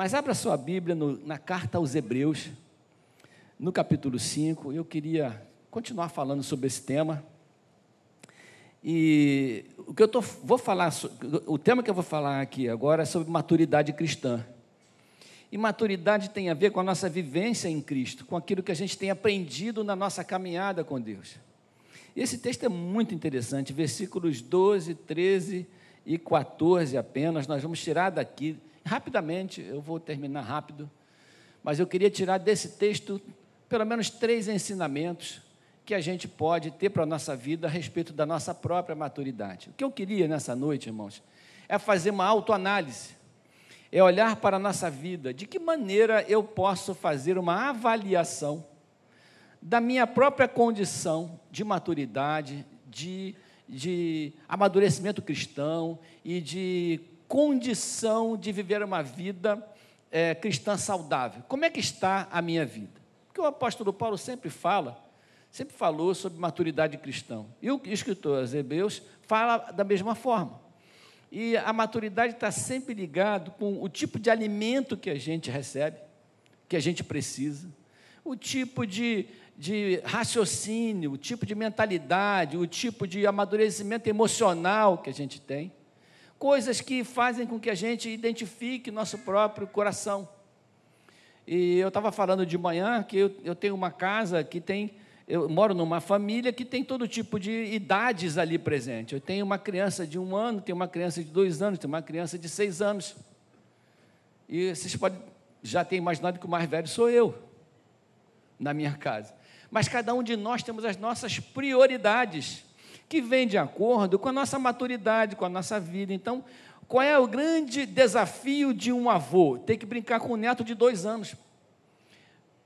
Mas abra sua Bíblia no, na carta aos Hebreus, no capítulo 5. Eu queria continuar falando sobre esse tema. E o que eu tô, vou falar, o tema que eu vou falar aqui agora é sobre maturidade cristã. E maturidade tem a ver com a nossa vivência em Cristo, com aquilo que a gente tem aprendido na nossa caminhada com Deus. Esse texto é muito interessante, versículos 12, 13 e 14 apenas, nós vamos tirar daqui, rapidamente, eu vou terminar rápido, mas eu queria tirar desse texto pelo menos três ensinamentos que a gente pode ter para a nossa vida a respeito da nossa própria maturidade. O que eu queria nessa noite, irmãos, é fazer uma autoanálise, é olhar para a nossa vida, de que maneira eu posso fazer uma avaliação da minha própria condição de maturidade, de, de amadurecimento cristão e de condição de viver uma vida é, cristã saudável. Como é que está a minha vida? Porque o apóstolo Paulo sempre fala sempre falou sobre maturidade cristã. E o escritor Hebreus fala da mesma forma. E a maturidade está sempre ligado com o tipo de alimento que a gente recebe, que a gente precisa, o tipo de, de raciocínio, o tipo de mentalidade, o tipo de amadurecimento emocional que a gente tem, coisas que fazem com que a gente identifique nosso próprio coração. E eu estava falando de manhã que eu, eu tenho uma casa que tem eu moro numa família que tem todo tipo de idades ali presente. Eu tenho uma criança de um ano, tenho uma criança de dois anos, tenho uma criança de seis anos. E vocês podem já ter imaginado que o mais velho sou eu, na minha casa. Mas cada um de nós temos as nossas prioridades, que vêm de acordo com a nossa maturidade, com a nossa vida. Então, qual é o grande desafio de um avô? Ter que brincar com um neto de dois anos.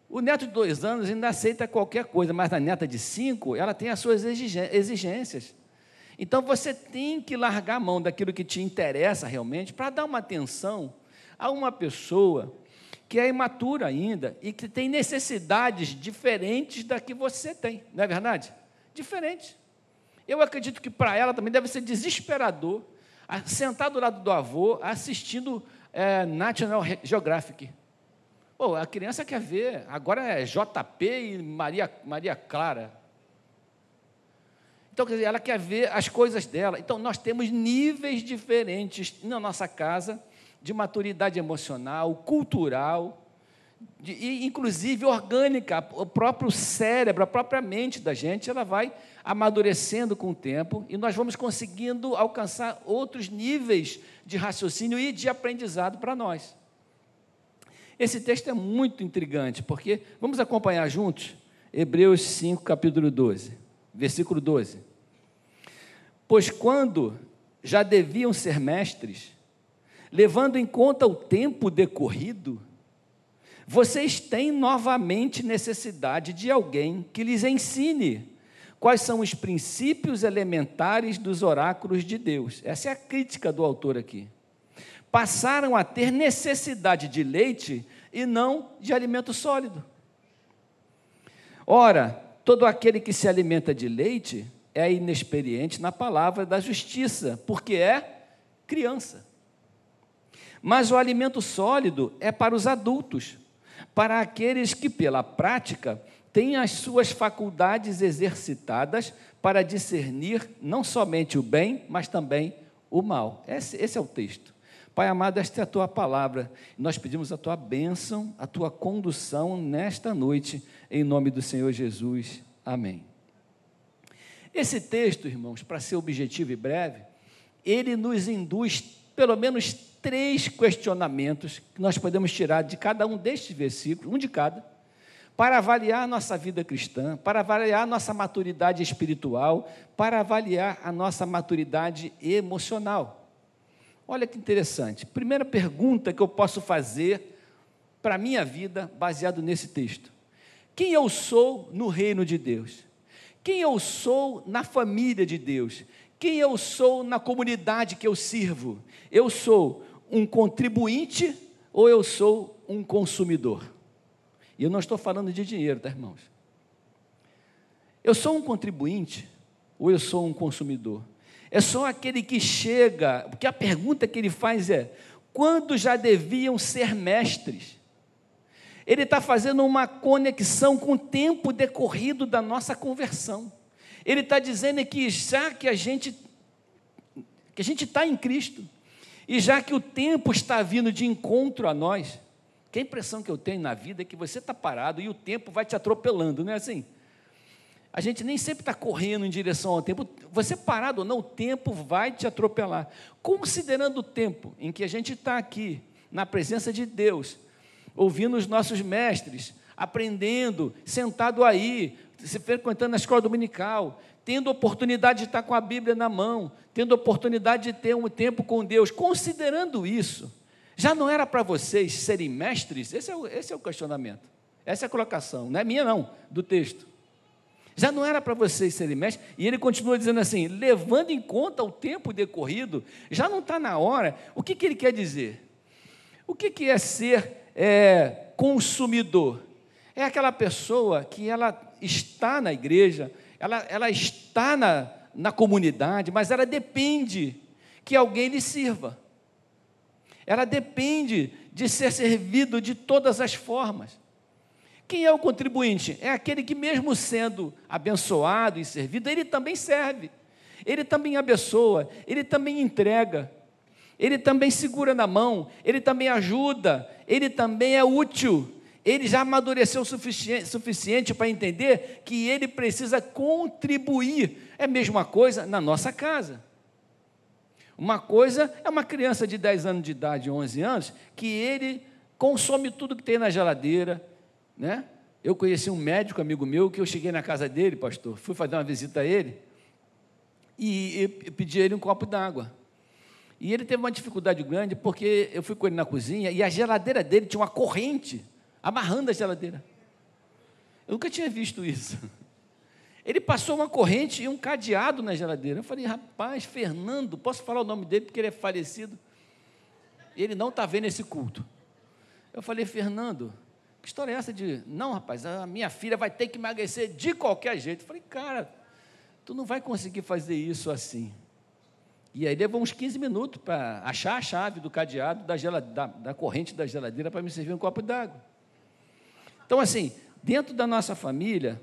O neto de dois anos ainda aceita qualquer coisa, mas a neta de cinco, ela tem as suas exigências. Então você tem que largar a mão daquilo que te interessa realmente para dar uma atenção a uma pessoa que é imatura ainda e que tem necessidades diferentes da que você tem, não é verdade? Diferentes. Eu acredito que para ela também deve ser desesperador sentar do lado do avô assistindo é, National Geographic. Pô, a criança quer ver, agora é JP e Maria, Maria Clara. Então, quer dizer, ela quer ver as coisas dela. Então, nós temos níveis diferentes na nossa casa de maturidade emocional, cultural, de, e inclusive orgânica. O próprio cérebro, a própria mente da gente, ela vai amadurecendo com o tempo e nós vamos conseguindo alcançar outros níveis de raciocínio e de aprendizado para nós. Esse texto é muito intrigante, porque vamos acompanhar juntos Hebreus 5, capítulo 12, versículo 12. Pois quando já deviam ser mestres, levando em conta o tempo decorrido, vocês têm novamente necessidade de alguém que lhes ensine quais são os princípios elementares dos oráculos de Deus. Essa é a crítica do autor aqui passaram a ter necessidade de leite e não de alimento sólido. Ora, todo aquele que se alimenta de leite é inexperiente na palavra da justiça, porque é criança. Mas o alimento sólido é para os adultos, para aqueles que, pela prática, têm as suas faculdades exercitadas para discernir não somente o bem, mas também o mal. Esse, esse é o texto. Pai amado, esta é a tua palavra. Nós pedimos a tua bênção, a tua condução nesta noite, em nome do Senhor Jesus. Amém. Esse texto, irmãos, para ser objetivo e breve, ele nos induz pelo menos três questionamentos que nós podemos tirar de cada um destes versículos, um de cada, para avaliar a nossa vida cristã, para avaliar a nossa maturidade espiritual, para avaliar a nossa maturidade emocional. Olha que interessante. Primeira pergunta que eu posso fazer para a minha vida, baseado nesse texto: Quem eu sou no reino de Deus? Quem eu sou na família de Deus? Quem eu sou na comunidade que eu sirvo? Eu sou um contribuinte ou eu sou um consumidor? E eu não estou falando de dinheiro, tá, irmãos? Eu sou um contribuinte ou eu sou um consumidor? é só aquele que chega, porque a pergunta que ele faz é: quando já deviam ser mestres. Ele está fazendo uma conexão com o tempo decorrido da nossa conversão. Ele está dizendo que já que a gente que a gente está em Cristo e já que o tempo está vindo de encontro a nós, que a impressão que eu tenho na vida é que você está parado e o tempo vai te atropelando, não é assim? A gente nem sempre está correndo em direção ao tempo. Você parado ou não, o tempo vai te atropelar. Considerando o tempo em que a gente está aqui, na presença de Deus, ouvindo os nossos mestres, aprendendo, sentado aí, se frequentando a escola dominical, tendo oportunidade de estar com a Bíblia na mão, tendo oportunidade de ter um tempo com Deus, considerando isso, já não era para vocês serem mestres? Esse é, o, esse é o questionamento, essa é a colocação, não é minha, não, do texto. Já não era para vocês serem mestres? E ele continua dizendo assim: levando em conta o tempo decorrido, já não está na hora. O que, que ele quer dizer? O que, que é ser é, consumidor? É aquela pessoa que ela está na igreja, ela, ela está na, na comunidade, mas ela depende que alguém lhe sirva. Ela depende de ser servido de todas as formas. Quem é o contribuinte? É aquele que, mesmo sendo abençoado e servido, ele também serve, ele também abençoa, ele também entrega, ele também segura na mão, ele também ajuda, ele também é útil. Ele já amadureceu o suficiente, suficiente para entender que ele precisa contribuir. É a mesma coisa na nossa casa. Uma coisa é uma criança de 10 anos de idade, 11 anos, que ele consome tudo que tem na geladeira, né? Eu conheci um médico amigo meu que eu cheguei na casa dele, pastor, fui fazer uma visita a ele e, e pedi a ele um copo d'água. E ele teve uma dificuldade grande porque eu fui com ele na cozinha e a geladeira dele tinha uma corrente amarrando a geladeira. Eu nunca tinha visto isso. Ele passou uma corrente e um cadeado na geladeira. Eu falei, rapaz, Fernando, posso falar o nome dele porque ele é falecido? Ele não está vendo esse culto. Eu falei, Fernando, que história é essa de, não, rapaz, a minha filha vai ter que emagrecer de qualquer jeito? Eu falei, cara, tu não vai conseguir fazer isso assim. E aí levou uns 15 minutos para achar a chave do cadeado da, da, da corrente da geladeira para me servir um copo d'água. Então, assim, dentro da nossa família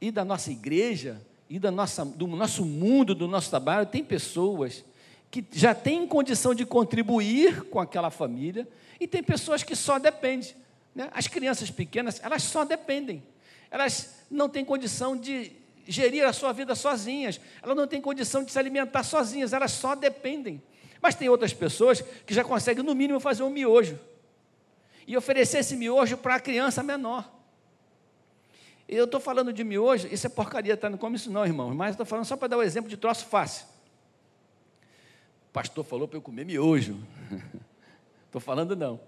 e da nossa igreja e da nossa, do nosso mundo, do nosso trabalho, tem pessoas que já têm condição de contribuir com aquela família e tem pessoas que só dependem. Né? As crianças pequenas, elas só dependem. Elas não têm condição de gerir a sua vida sozinhas. Elas não têm condição de se alimentar sozinhas. Elas só dependem. Mas tem outras pessoas que já conseguem, no mínimo, fazer um miojo. E oferecer esse miojo para a criança menor. Eu estou falando de miojo, isso é porcaria, tá? não come isso não, irmão. Mas estou falando só para dar um exemplo de troço fácil. O pastor falou para eu comer miojo. Estou falando não.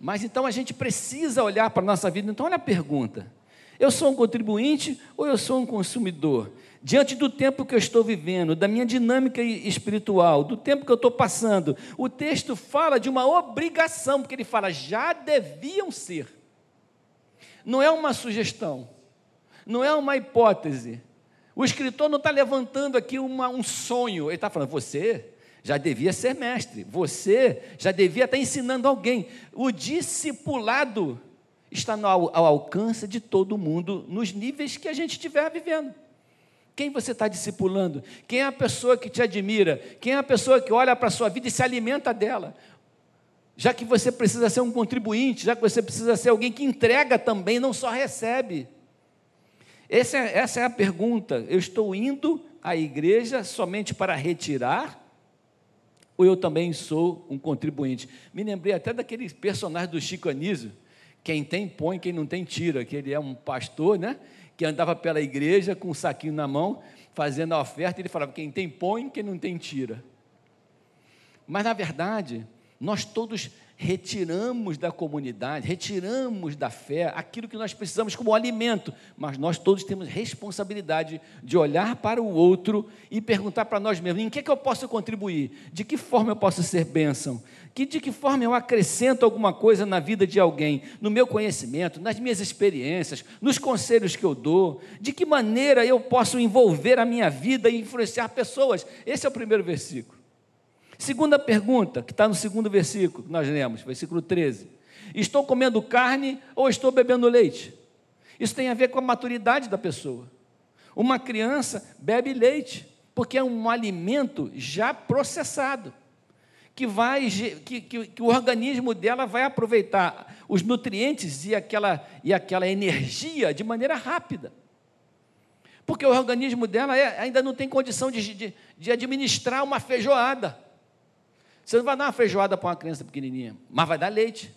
Mas então a gente precisa olhar para a nossa vida. Então, olha a pergunta: eu sou um contribuinte ou eu sou um consumidor? Diante do tempo que eu estou vivendo, da minha dinâmica espiritual, do tempo que eu estou passando, o texto fala de uma obrigação, porque ele fala, já deviam ser. Não é uma sugestão, não é uma hipótese. O escritor não está levantando aqui uma, um sonho, ele está falando, você já devia ser mestre, você já devia estar ensinando alguém. O discipulado está no, ao alcance de todo mundo, nos níveis que a gente estiver vivendo. Quem você está discipulando? Quem é a pessoa que te admira? Quem é a pessoa que olha para a sua vida e se alimenta dela? Já que você precisa ser um contribuinte, já que você precisa ser alguém que entrega também, não só recebe. Essa é, essa é a pergunta. Eu estou indo à igreja somente para retirar ou eu também sou um contribuinte? Me lembrei até daquele personagem do Chico Anísio, quem tem põe, quem não tem tira, que ele é um pastor, né? Que andava pela igreja com um saquinho na mão, fazendo a oferta, ele falava: quem tem põe, quem não tem tira. Mas na verdade, nós todos retiramos da comunidade, retiramos da fé aquilo que nós precisamos como alimento, mas nós todos temos responsabilidade de olhar para o outro e perguntar para nós mesmos: em que, é que eu posso contribuir? De que forma eu posso ser bênção? Que, de que forma eu acrescento alguma coisa na vida de alguém, no meu conhecimento, nas minhas experiências, nos conselhos que eu dou? De que maneira eu posso envolver a minha vida e influenciar pessoas? Esse é o primeiro versículo. Segunda pergunta, que está no segundo versículo que nós lemos, versículo 13. Estou comendo carne ou estou bebendo leite? Isso tem a ver com a maturidade da pessoa. Uma criança bebe leite, porque é um alimento já processado, que, vai, que, que, que o organismo dela vai aproveitar os nutrientes e aquela, e aquela energia de maneira rápida. Porque o organismo dela é, ainda não tem condição de, de, de administrar uma feijoada. Você não vai dar uma feijoada para uma criança pequenininha, mas vai dar leite.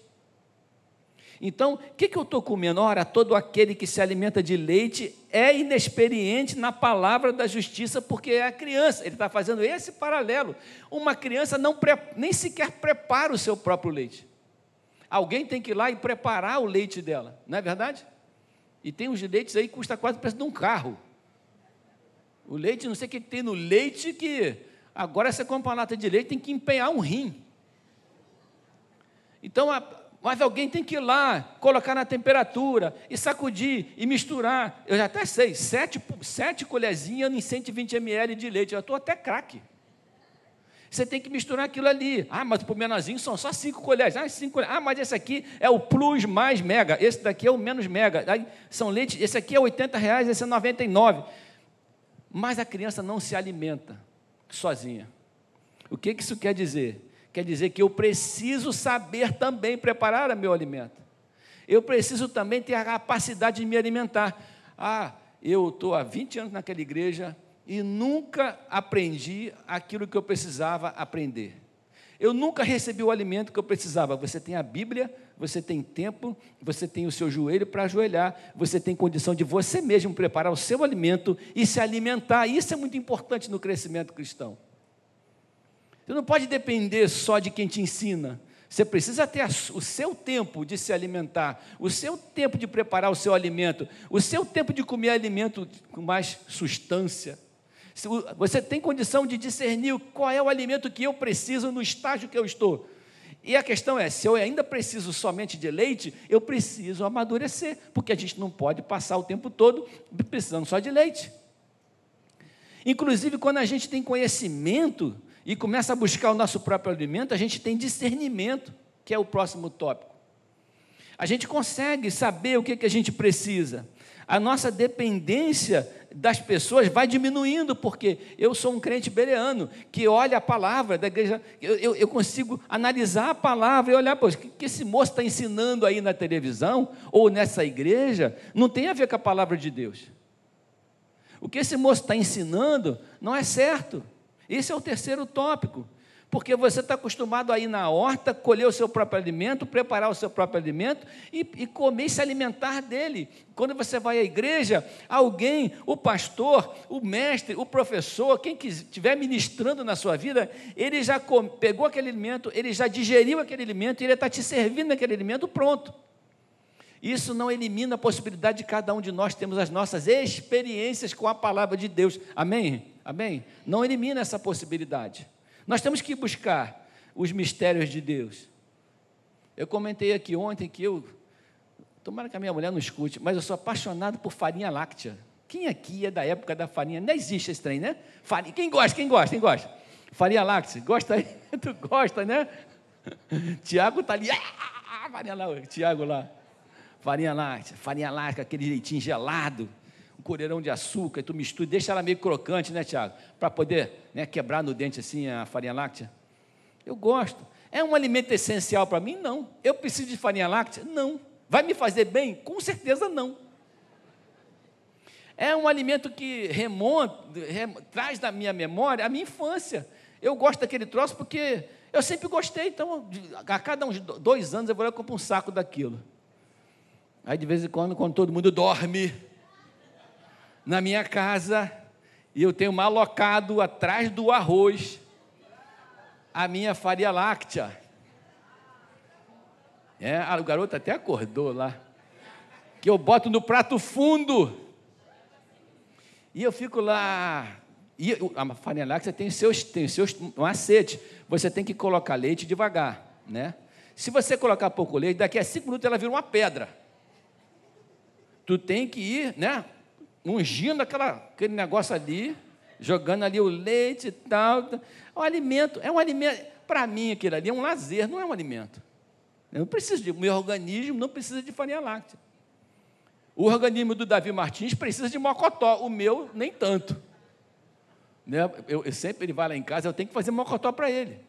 Então, o que, que eu estou comendo? Ora, todo aquele que se alimenta de leite é inexperiente na palavra da justiça, porque é a criança. Ele está fazendo esse paralelo. Uma criança não nem sequer prepara o seu próprio leite. Alguém tem que ir lá e preparar o leite dela, não é verdade? E tem uns leites aí que custa quase o preço de um carro. O leite, não sei o que tem no leite que agora você compra de leite, tem que empenhar um rim. Então, mas alguém tem que ir lá, colocar na temperatura, e sacudir, e misturar. Eu já até sei, sete, sete colherzinhas em 120 ml de leite, eu estou até craque. Você tem que misturar aquilo ali. Ah, mas para o menorzinho são só cinco colheres. Ah, cinco colheres. Ah, mas esse aqui é o plus mais mega. Esse daqui é o menos mega. Aí são leite. Esse aqui é 80 reais, esse é 99. Mas a criança não se alimenta sozinha. O que isso quer dizer? Quer dizer que eu preciso saber também preparar o meu alimento. Eu preciso também ter a capacidade de me alimentar. Ah, eu estou há 20 anos naquela igreja, e nunca aprendi aquilo que eu precisava aprender. Eu nunca recebi o alimento que eu precisava. Você tem a Bíblia, você tem tempo, você tem o seu joelho para ajoelhar, você tem condição de você mesmo preparar o seu alimento e se alimentar. Isso é muito importante no crescimento cristão. Você não pode depender só de quem te ensina. Você precisa ter o seu tempo de se alimentar, o seu tempo de preparar o seu alimento, o seu tempo de comer alimento com mais substância. Você tem condição de discernir qual é o alimento que eu preciso no estágio que eu estou. E a questão é: se eu ainda preciso somente de leite, eu preciso amadurecer, porque a gente não pode passar o tempo todo precisando só de leite. Inclusive, quando a gente tem conhecimento e começa a buscar o nosso próprio alimento, a gente tem discernimento, que é o próximo tópico. A gente consegue saber o que, que a gente precisa. A nossa dependência das pessoas vai diminuindo, porque eu sou um crente bereano, que olha a palavra da igreja, eu, eu, eu consigo analisar a palavra e olhar, pois, o que, que esse moço está ensinando aí na televisão, ou nessa igreja, não tem a ver com a palavra de Deus. O que esse moço está ensinando não é certo. Esse é o terceiro tópico porque você está acostumado a ir na horta, colher o seu próprio alimento, preparar o seu próprio alimento e, e, comer e se alimentar dele. Quando você vai à igreja, alguém, o pastor, o mestre, o professor, quem estiver ministrando na sua vida, ele já come, pegou aquele alimento, ele já digeriu aquele alimento, e ele está te servindo aquele alimento pronto. Isso não elimina a possibilidade de cada um de nós termos as nossas experiências com a palavra de Deus. Amém? Amém? Não elimina essa possibilidade. Nós temos que buscar os mistérios de Deus. Eu comentei aqui ontem que eu, tomara que a minha mulher não escute, mas eu sou apaixonado por farinha láctea. Quem aqui é da época da farinha? Não existe esse trem, né? Farinha. Quem gosta? Quem gosta? Quem gosta? Farinha láctea. Gosta aí? tu gosta, né? Tiago está ali. Ah, farinha láctea. Tiago lá. Farinha láctea. Farinha láctea, aquele leitinho gelado colherão de açúcar, e tu mistura, deixa ela meio crocante, né, Tiago? Para poder né, quebrar no dente assim a farinha láctea. Eu gosto. É um alimento essencial para mim? Não. Eu preciso de farinha láctea? Não. Vai me fazer bem? Com certeza não. É um alimento que remonta, rem, traz da minha memória a minha infância. Eu gosto daquele troço porque eu sempre gostei, então a cada uns dois anos eu vou lá e compro um saco daquilo. Aí de vez em quando, quando todo mundo dorme, na minha casa e eu tenho malocado atrás do arroz a minha farinha láctea. É, o garoto até acordou lá. Que eu boto no prato fundo. E eu fico lá. E a farinha láctea tem seus, tem seus macete. Você tem que colocar leite devagar, né? Se você colocar pouco leite, daqui a cinco minutos ela vira uma pedra. Tu tem que ir, né? Ungindo aquela, aquele negócio ali, jogando ali o leite e tal. O alimento, é um alimento, para mim aquilo ali é um lazer, não é um alimento. Eu não preciso de, meu organismo não precisa de farinha láctea. O organismo do Davi Martins precisa de mocotó, o meu nem tanto. Né? Eu, eu, sempre ele vai lá em casa, eu tenho que fazer mocotó para ele.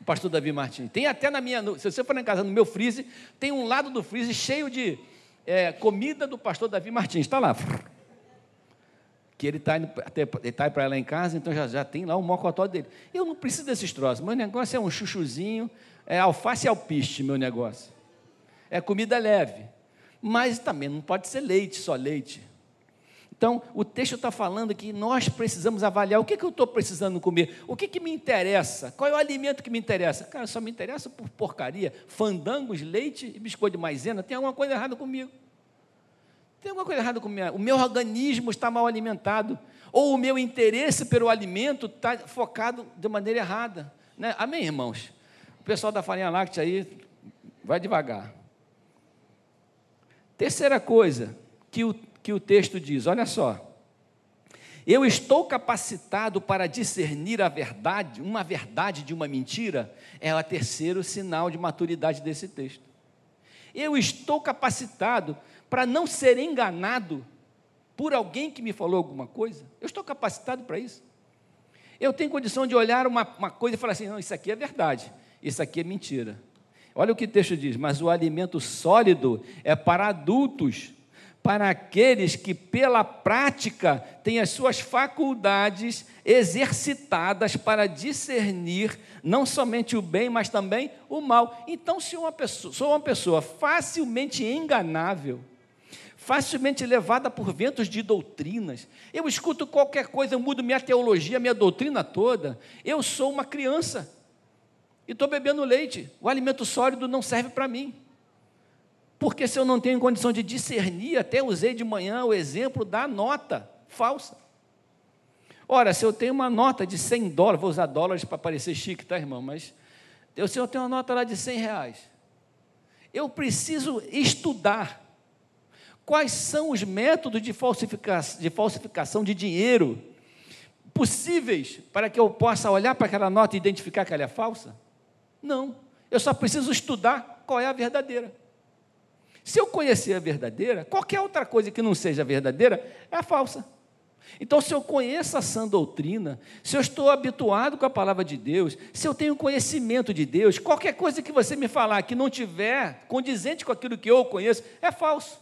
O pastor Davi Martins. Tem até na minha. Se você for lá em casa, no meu freezer, tem um lado do freezer cheio de é, comida do pastor Davi Martins. Está lá. Que ele está tá para lá em casa, então já, já tem lá o mocotó dele. Eu não preciso desses troços. Meu negócio é um chuchuzinho, é alface e alpiste, meu negócio. É comida leve. Mas também não pode ser leite, só leite. Então, o texto está falando que nós precisamos avaliar o que, que eu estou precisando comer, o que, que me interessa, qual é o alimento que me interessa. Cara, só me interessa por porcaria, fandangos, leite e biscoito de maisena. Tem alguma coisa errada comigo? Tem alguma coisa errada comigo? O meu organismo está mal alimentado, ou o meu interesse pelo alimento está focado de maneira errada. Né? Amém, irmãos? O pessoal da farinha láctea aí, vai devagar. Terceira coisa que o que o texto diz: olha só. Eu estou capacitado para discernir a verdade, uma verdade de uma mentira, é o terceiro sinal de maturidade desse texto. Eu estou capacitado para não ser enganado por alguém que me falou alguma coisa. Eu estou capacitado para isso. Eu tenho condição de olhar uma, uma coisa e falar assim: não, isso aqui é verdade, isso aqui é mentira. Olha o que o texto diz: mas o alimento sólido é para adultos para aqueles que, pela prática, têm as suas faculdades exercitadas para discernir não somente o bem, mas também o mal. Então, se uma pessoa, sou uma pessoa facilmente enganável, facilmente levada por ventos de doutrinas, eu escuto qualquer coisa, eu mudo minha teologia, minha doutrina toda, eu sou uma criança e estou bebendo leite, o alimento sólido não serve para mim. Porque se eu não tenho condição de discernir, até usei de manhã o exemplo da nota falsa. Ora, se eu tenho uma nota de 100 dólares, vou usar dólares para parecer chique, tá, irmão? Mas se eu tenho uma nota lá de 100 reais, eu preciso estudar quais são os métodos de, falsifica de falsificação de dinheiro possíveis para que eu possa olhar para aquela nota e identificar que ela é falsa? Não. Eu só preciso estudar qual é a verdadeira. Se eu conhecer a verdadeira, qualquer outra coisa que não seja verdadeira é falsa. Então, se eu conheço a sã doutrina, se eu estou habituado com a palavra de Deus, se eu tenho conhecimento de Deus, qualquer coisa que você me falar que não tiver condizente com aquilo que eu conheço, é falso.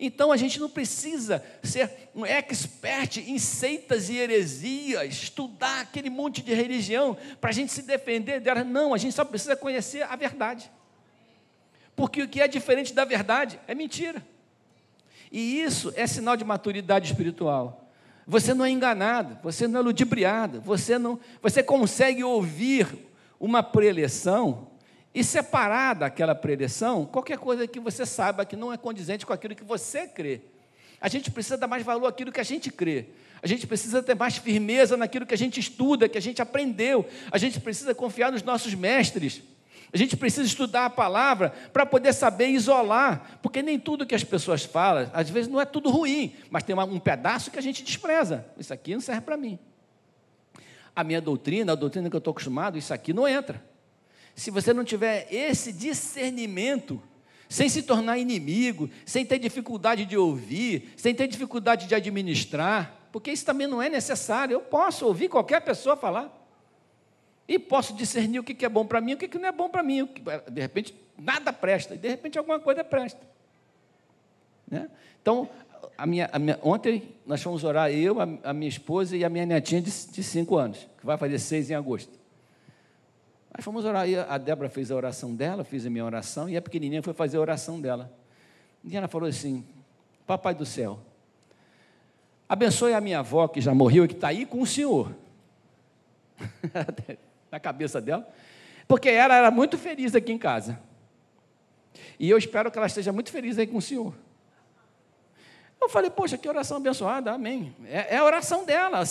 Então a gente não precisa ser um expert em seitas e heresias, estudar aquele monte de religião para a gente se defender dela. Não, a gente só precisa conhecer a verdade. Porque o que é diferente da verdade é mentira. E isso é sinal de maturidade espiritual. Você não é enganado, você não é ludibriado, você não, você consegue ouvir uma preleção e separar daquela preleção qualquer coisa que você saiba que não é condizente com aquilo que você crê. A gente precisa dar mais valor àquilo que a gente crê. A gente precisa ter mais firmeza naquilo que a gente estuda, que a gente aprendeu. A gente precisa confiar nos nossos mestres. A gente precisa estudar a palavra para poder saber isolar, porque nem tudo que as pessoas falam, às vezes não é tudo ruim, mas tem um pedaço que a gente despreza. Isso aqui não serve para mim. A minha doutrina, a doutrina que eu estou acostumado, isso aqui não entra. Se você não tiver esse discernimento, sem se tornar inimigo, sem ter dificuldade de ouvir, sem ter dificuldade de administrar, porque isso também não é necessário. Eu posso ouvir qualquer pessoa falar. E posso discernir o que é bom para mim o que não é bom para mim. De repente, nada presta, e de repente alguma coisa presta. Né? Então, a minha, a minha, ontem nós fomos orar, eu, a, a, minha esposa e a minha netinha de, de cinco anos, que vai fazer seis em agosto. Nós fomos orar, e a Débora fez a oração dela, fiz a minha oração, e a pequenininha foi fazer a oração dela. E ela falou assim: Papai do céu, abençoe a minha avó que já morreu e que está aí com o Senhor. na cabeça dela, porque ela era muito feliz aqui em casa. E eu espero que ela esteja muito feliz aí com o Senhor. Eu falei, poxa, que oração abençoada, amém. É, é a oração dela,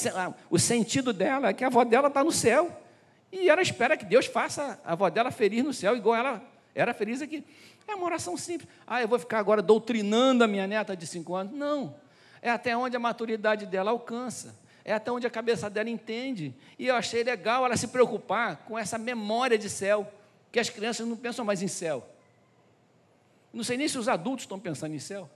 o sentido dela é que a avó dela está no céu. E ela espera que Deus faça a avó dela feliz no céu, igual ela era feliz aqui. É uma oração simples. Ah, eu vou ficar agora doutrinando a minha neta de cinco anos. Não. É até onde a maturidade dela alcança é até onde a cabeça dela entende. E eu achei legal ela se preocupar com essa memória de céu, que as crianças não pensam mais em céu. Não sei nem se os adultos estão pensando em céu.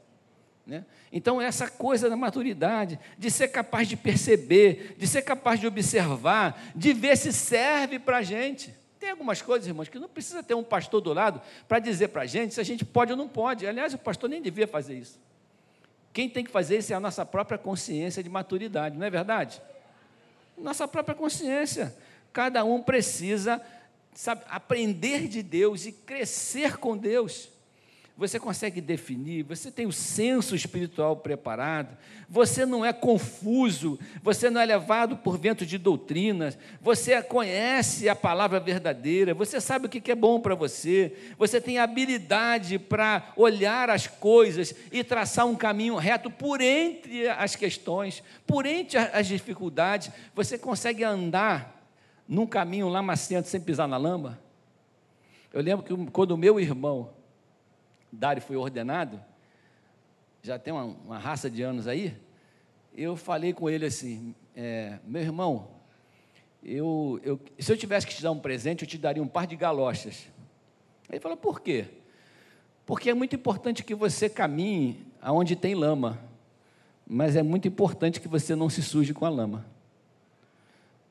Né? Então, essa coisa da maturidade, de ser capaz de perceber, de ser capaz de observar, de ver se serve para a gente. Tem algumas coisas, irmãos, que não precisa ter um pastor do lado para dizer para a gente se a gente pode ou não pode. Aliás, o pastor nem devia fazer isso. Quem tem que fazer isso é a nossa própria consciência de maturidade, não é verdade? Nossa própria consciência. Cada um precisa sabe, aprender de Deus e crescer com Deus você consegue definir, você tem o senso espiritual preparado, você não é confuso, você não é levado por vento de doutrinas, você conhece a palavra verdadeira, você sabe o que é bom para você, você tem habilidade para olhar as coisas e traçar um caminho reto por entre as questões, por entre as dificuldades, você consegue andar num caminho lamacento sem pisar na lama? Eu lembro que quando o meu irmão, Dário foi ordenado, já tem uma, uma, raça de anos aí, eu falei com ele assim, é, meu irmão, eu, eu, se eu tivesse que te dar um presente, eu te daria um par de galochas. Ele falou, por quê? Porque é muito importante que você caminhe aonde tem lama, mas é muito importante que você não se suje com a lama.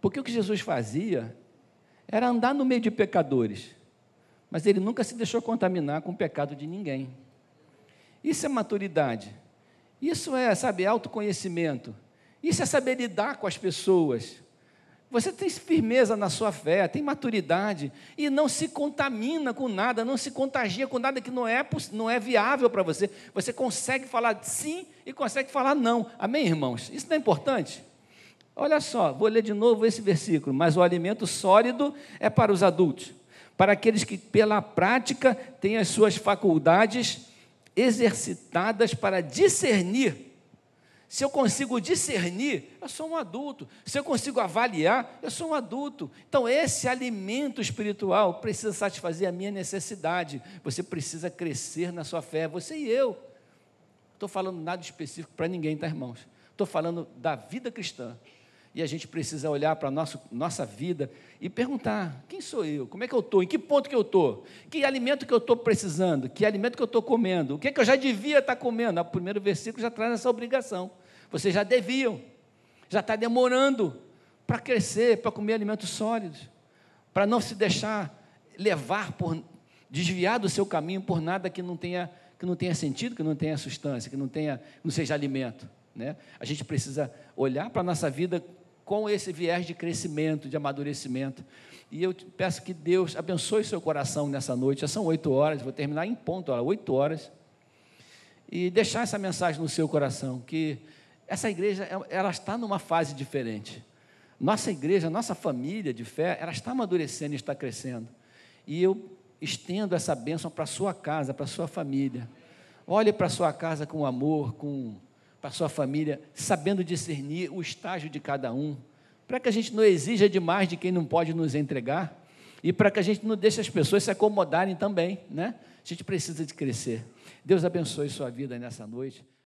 Porque o que Jesus fazia era andar no meio de pecadores mas ele nunca se deixou contaminar com o pecado de ninguém. Isso é maturidade. Isso é, sabe, autoconhecimento. Isso é saber lidar com as pessoas. Você tem firmeza na sua fé, tem maturidade e não se contamina com nada, não se contagia com nada que não é, não é viável para você. Você consegue falar sim e consegue falar não. Amém, irmãos? Isso não é importante? Olha só, vou ler de novo esse versículo. Mas o alimento sólido é para os adultos para aqueles que, pela prática, têm as suas faculdades exercitadas para discernir. Se eu consigo discernir, eu sou um adulto. Se eu consigo avaliar, eu sou um adulto. Então, esse alimento espiritual precisa satisfazer a minha necessidade. Você precisa crescer na sua fé, você e eu. Estou falando nada específico para ninguém, tá, irmãos? Estou falando da vida cristã. E a gente precisa olhar para a nossa vida e perguntar: quem sou eu? Como é que eu estou? Em que ponto que eu estou? Que alimento que eu estou precisando? Que alimento que eu estou comendo? O que, é que eu já devia estar comendo? O primeiro versículo já traz essa obrigação. Vocês já deviam, já está demorando para crescer, para comer alimentos sólidos, para não se deixar levar por desviar do seu caminho por nada que não tenha que não tenha sentido, que não tenha substância, que não tenha, não seja alimento. Né? A gente precisa olhar para a nossa vida com esse viés de crescimento, de amadurecimento. E eu peço que Deus abençoe seu coração nessa noite. Já são oito horas, vou terminar em ponto, oito horas. E deixar essa mensagem no seu coração, que essa igreja, ela está numa fase diferente. Nossa igreja, nossa família de fé, ela está amadurecendo e está crescendo. E eu estendo essa bênção para a sua casa, para a sua família. Olhe para a sua casa com amor, com para sua família, sabendo discernir o estágio de cada um, para que a gente não exija demais de quem não pode nos entregar e para que a gente não deixe as pessoas se acomodarem também, né? A gente precisa de crescer. Deus abençoe sua vida nessa noite.